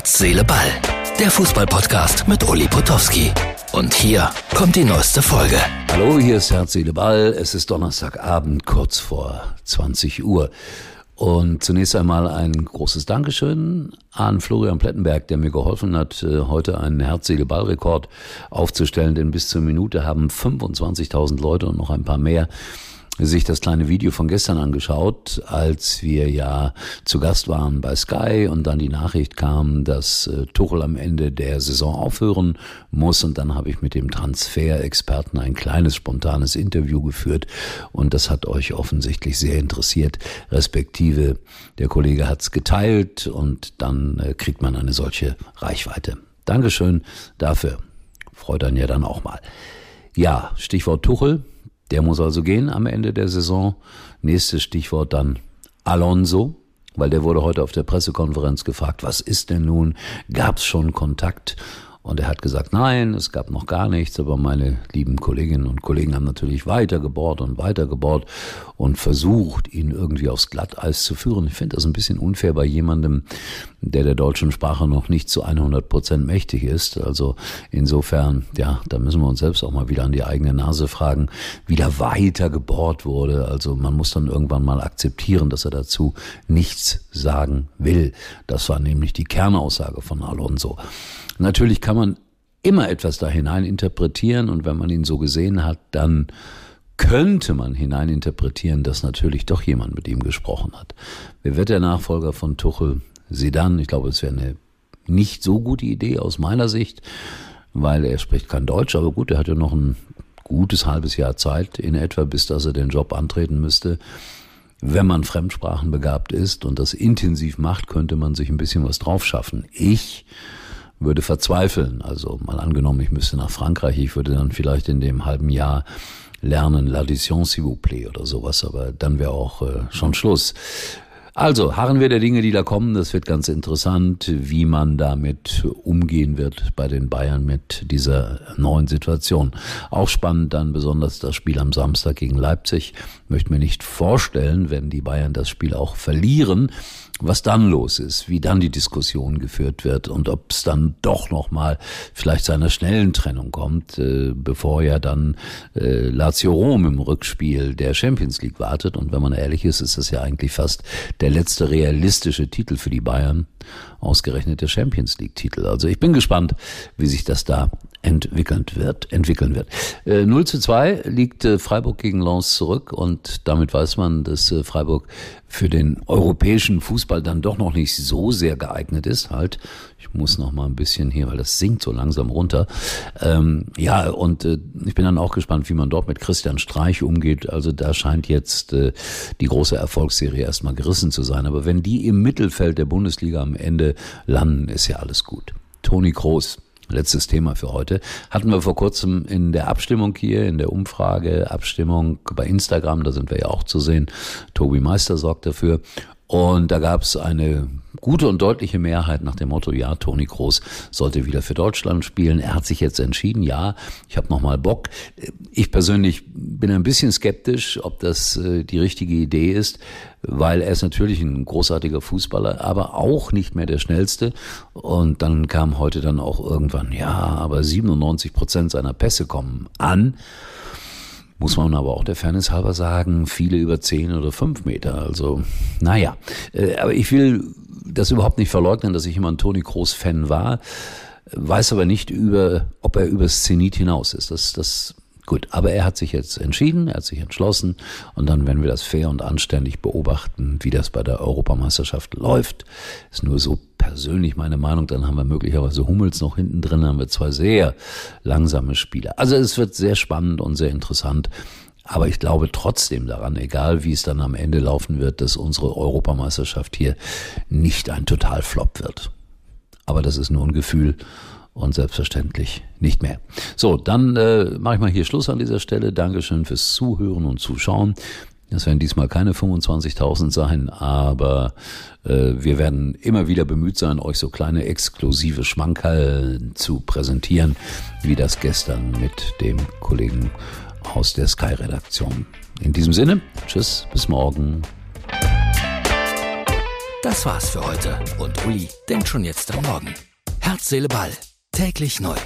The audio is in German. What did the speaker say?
Herz, Seele, Ball. Der Fußballpodcast mit Uli Potowski. Und hier kommt die neueste Folge. Hallo, hier ist Herz, Seele, Ball. Es ist Donnerstagabend, kurz vor 20 Uhr. Und zunächst einmal ein großes Dankeschön an Florian Plettenberg, der mir geholfen hat, äh, heute einen Herz-Seele-Ball-Rekord aufzustellen. Denn bis zur Minute haben 25.000 Leute und noch ein paar mehr sich das kleine Video von gestern angeschaut, als wir ja zu Gast waren bei Sky und dann die Nachricht kam, dass äh, Tuchel am Ende der Saison aufhören muss und dann habe ich mit dem Transferexperten ein kleines spontanes Interview geführt und das hat euch offensichtlich sehr interessiert, respektive der Kollege hat es geteilt und dann äh, kriegt man eine solche Reichweite. Dankeschön dafür. Freut dann ja dann auch mal. Ja, Stichwort Tuchel. Der muss also gehen am Ende der Saison. Nächstes Stichwort dann Alonso, weil der wurde heute auf der Pressekonferenz gefragt, was ist denn nun? Gab es schon Kontakt? Und er hat gesagt, nein, es gab noch gar nichts, aber meine lieben Kolleginnen und Kollegen haben natürlich weiter gebohrt und weiter gebohrt und versucht, ihn irgendwie aufs Glatteis zu führen. Ich finde das ein bisschen unfair bei jemandem, der der deutschen Sprache noch nicht zu 100 Prozent mächtig ist. Also insofern, ja, da müssen wir uns selbst auch mal wieder an die eigene Nase fragen, wie da weiter gebohrt wurde. Also man muss dann irgendwann mal akzeptieren, dass er dazu nichts sagen will. Das war nämlich die Kernaussage von Alonso. Natürlich kann man immer etwas da hinein interpretieren und wenn man ihn so gesehen hat, dann könnte man hineininterpretieren, dass natürlich doch jemand mit ihm gesprochen hat. Wer wird der Nachfolger von Tuchel? Zidane, ich glaube, es wäre eine nicht so gute Idee aus meiner Sicht, weil er spricht kein Deutsch, aber gut, er hat ja noch ein gutes halbes Jahr Zeit in etwa, bis dass er den Job antreten müsste. Wenn man fremdsprachenbegabt ist und das intensiv macht, könnte man sich ein bisschen was drauf schaffen. Ich würde verzweifeln. Also mal angenommen, ich müsste nach Frankreich, ich würde dann vielleicht in dem halben Jahr lernen, l'addition s'il vous plaît oder sowas, aber dann wäre auch äh, schon Schluss. Also, harren wir der Dinge, die da kommen. Das wird ganz interessant, wie man damit umgehen wird bei den Bayern mit dieser neuen Situation. Auch spannend dann besonders das Spiel am Samstag gegen Leipzig. Möchte mir nicht vorstellen, wenn die Bayern das Spiel auch verlieren, was dann los ist, wie dann die Diskussion geführt wird und ob es dann doch nochmal vielleicht zu einer schnellen Trennung kommt, äh, bevor ja dann äh, Lazio Rom im Rückspiel der Champions League wartet. Und wenn man ehrlich ist, ist das ja eigentlich fast der letzte realistische Titel für die Bayern, ausgerechnet der Champions League Titel. Also ich bin gespannt, wie sich das da entwickeln wird. Entwickeln wird. Äh, 0 zu 2 liegt äh, Freiburg gegen Lens zurück und damit weiß man, dass äh, Freiburg für den europäischen Fußball dann doch noch nicht so sehr geeignet ist. Halt, ich muss noch mal ein bisschen hier, weil das sinkt so langsam runter. Ähm, ja, und äh, ich bin dann auch gespannt, wie man dort mit Christian Streich umgeht. Also da scheint jetzt äh, die große Erfolgsserie erstmal gerissen zu sein. Aber wenn die im Mittelfeld der Bundesliga am Ende landen, ist ja alles gut. Toni Kroos, letztes Thema für heute, hatten wir vor kurzem in der Abstimmung hier, in der Umfrage, Abstimmung bei Instagram, da sind wir ja auch zu sehen. Tobi Meister sorgt dafür. Und da gab es eine gute und deutliche Mehrheit nach dem Motto, ja, Toni Kroos sollte wieder für Deutschland spielen. Er hat sich jetzt entschieden, ja, ich habe nochmal Bock. Ich persönlich bin ein bisschen skeptisch, ob das äh, die richtige Idee ist, weil er ist natürlich ein großartiger Fußballer, aber auch nicht mehr der schnellste. Und dann kam heute dann auch irgendwann, ja, aber 97 Prozent seiner Pässe kommen an muss man aber auch der Fairness halber sagen, viele über zehn oder fünf Meter. Also, naja. Äh, aber ich will das überhaupt nicht verleugnen, dass ich immer ein Toni Kroos Fan war, weiß aber nicht über, ob er übers Zenit hinaus ist. Das, das Gut, aber er hat sich jetzt entschieden, er hat sich entschlossen und dann werden wir das fair und anständig beobachten, wie das bei der Europameisterschaft läuft. Ist nur so persönlich meine Meinung, dann haben wir möglicherweise Hummels noch hinten drin, haben wir zwei sehr langsame Spieler. Also es wird sehr spannend und sehr interessant. Aber ich glaube trotzdem daran, egal wie es dann am Ende laufen wird, dass unsere Europameisterschaft hier nicht ein Totalflop wird. Aber das ist nur ein Gefühl und selbstverständlich nicht mehr. So, dann äh, mache ich mal hier Schluss an dieser Stelle. Dankeschön fürs Zuhören und Zuschauen. Das werden diesmal keine 25.000 sein, aber äh, wir werden immer wieder bemüht sein, euch so kleine exklusive Schmankerl zu präsentieren, wie das gestern mit dem Kollegen aus der Sky-Redaktion. In diesem Sinne, tschüss, bis morgen. Das war's für heute und Uli denkt schon jetzt am Morgen. Herz, Seele, Ball. Täglich neu.